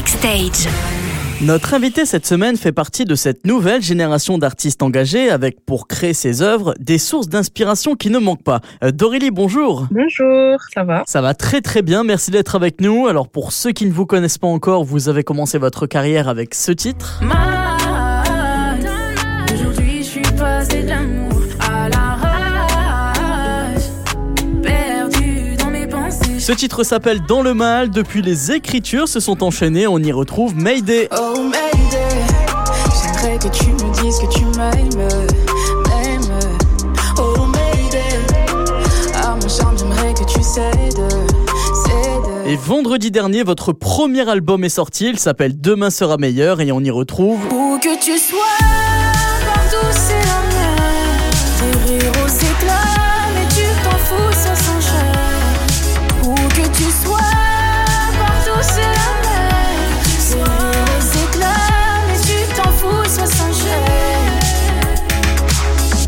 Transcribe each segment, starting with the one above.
Backstage. Notre invité cette semaine fait partie de cette nouvelle génération d'artistes engagés avec pour créer ses œuvres des sources d'inspiration qui ne manquent pas. Euh, Dorélie, bonjour. Bonjour, ça va? Ça va très très bien, merci d'être avec nous. Alors pour ceux qui ne vous connaissent pas encore, vous avez commencé votre carrière avec ce titre. Ce titre s'appelle Dans le mal. Depuis les écritures se sont enchaînées, on y retrouve Mayday. Oh, Mayday. J'aimerais que tu me dises que tu m'aimes. m'aimes. Oh, Mayday. À mon charme, j'aimerais que tu cèdes. cèdes. Et vendredi dernier, votre premier album est sorti, il s'appelle Demain sera meilleur et on y retrouve Où que tu sois,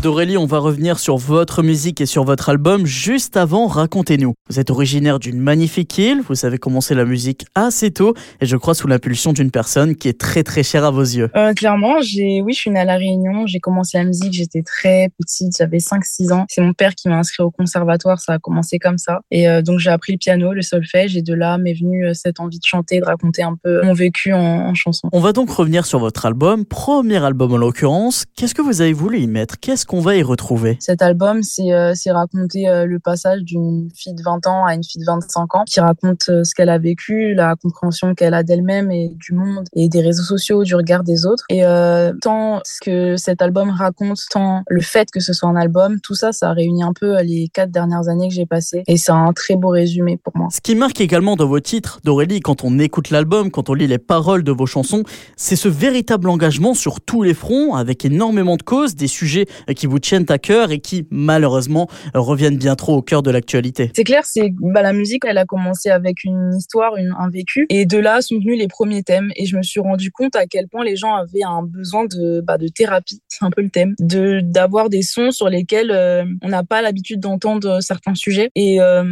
D'Aurélie, on va revenir sur votre musique et sur votre album. Juste avant, racontez-nous. Vous êtes originaire d'une magnifique île, vous avez commencé la musique assez tôt et je crois sous l'impulsion d'une personne qui est très très chère à vos yeux. Euh, Clairement, j'ai, oui, je suis née à La Réunion. J'ai commencé la musique, j'étais très petite, j'avais 5-6 ans. C'est mon père qui m'a inscrit au conservatoire, ça a commencé comme ça. Et euh, donc, j'ai appris le piano, le solfège, et de là m'est venue euh, cette envie de chanter, de raconter un peu mon vécu en, en chanson. On va donc revenir sur votre album, premier album en l'occurrence. Qu'est-ce que vous avez voulu y mettre? Qu'est-ce qu'on va y retrouver? Cet album, c'est euh, raconter euh, le passage d'une fille de 20 ans à une fille de 25 ans qui raconte euh, ce qu'elle a vécu, la compréhension qu'elle a d'elle-même et du monde et des réseaux sociaux, du regard des autres. Et euh, tant ce que cet album raconte, tant le fait que ce soit un album, tout ça, ça réunit un peu les quatre dernières années que j'ai passées et c'est un très beau résumé pour moi. Ce qui marque également dans vos titres, d'Aurélie, quand on écoute l'album, quand on lit les paroles de vos chansons, c'est ce véritable engagement sur tous les fronts, avec énormément de causes, des sujets euh, qui vous tiennent à cœur et qui, malheureusement, reviennent bien trop au cœur de l'actualité. C'est clair, c'est bah, la musique, elle a commencé avec une histoire, un vécu, et de là sont venus les premiers thèmes. Et je me suis rendu compte à quel point les gens avaient un besoin de, bah, thérapie, c'est un peu le thème, de d'avoir des sons sur lesquels euh, on n'a pas l'habitude d'entendre certains sujets. Et euh,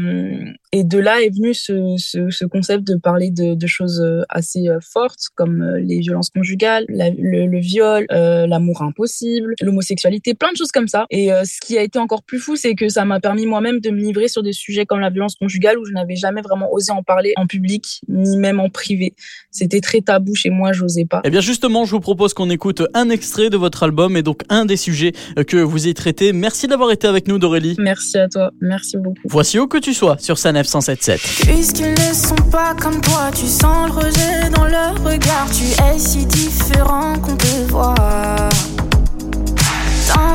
de là est venu ce, ce, ce concept de parler de, choses assez fortes comme euh, les violences conjugales, le, viol, l'amour impossible, l'homosexualité, plein de choses comme ça. Et euh, ce qui a été encore plus fou, c'est que ça m'a permis moi-même de me livrer sur des sujets comme la violence conjugale où je n'avais jamais vraiment osé en parler en public, ni même en privé. C'était très tabou chez moi, j'osais pas. Eh bien justement, je vous propose qu'on écoute un extrait de votre album et donc un des sujets euh, que vous y traitez. Merci d'avoir été avec nous, d'Aurélie. Merci à toi, merci beaucoup. Voici où que tu sois sur San F177. Puisqu'ils ne sont pas comme toi, tu sens le rejet dans leur regard. Tu es si différent qu'on te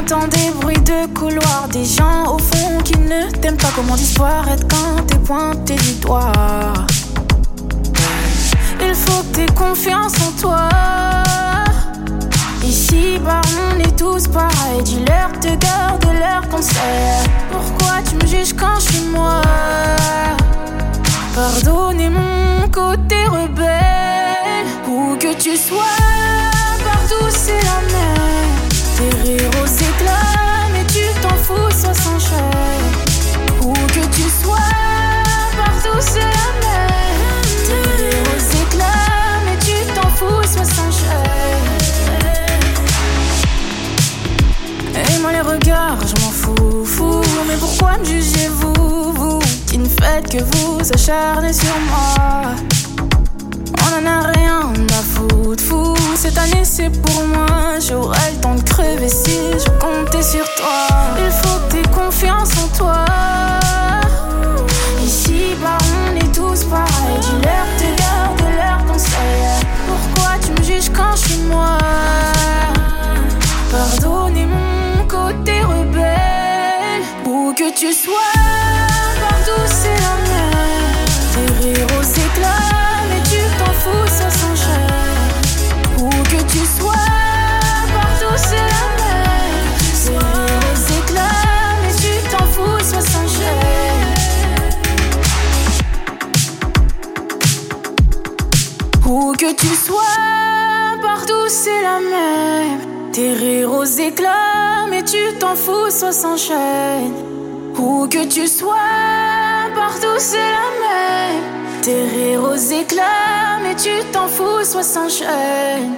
voit. T'entends des bruits de couloir, des gens au fond qui ne t'aiment pas. Comment disparaître quand t'es pointé du doigt? Il faut que t'aies confiance en toi. Ici, bah, on est tous pareils. Dis-leur de garder leurs conseils. Pourquoi tu me juges quand je suis moi? Pardonnez mon côté rebelle. Où que tu sois, partout c'est la même. Jugez-vous, vous qui ne faites que vous acharner sur moi On en a rien à foutre, fou. Cette année c'est pour moi, j'aurai le temps de crever si je comptais sur toi. Tu sois, partout c'est la même. Tes rires aux éclats, mais tu t'en fous, ça s'enchaîne. Où que tu sois, partout c'est la même. Tes rires aux éclats, mais tu t'en fous, ça s'enchaîne. Où que tu sois, partout c'est la même. Tes rires aux éclats, mais tu t'en fous, ça s'enchaîne. Où que tu sois, partout c'est la même. Tes rires aux éclats, mais tu t'en fous, sois sans chaîne.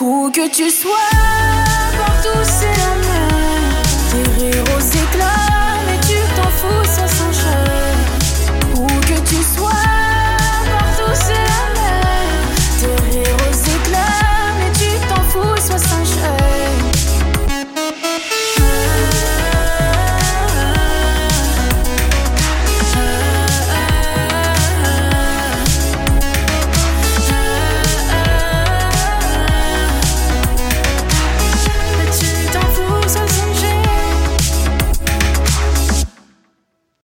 Où que tu sois, partout c'est la.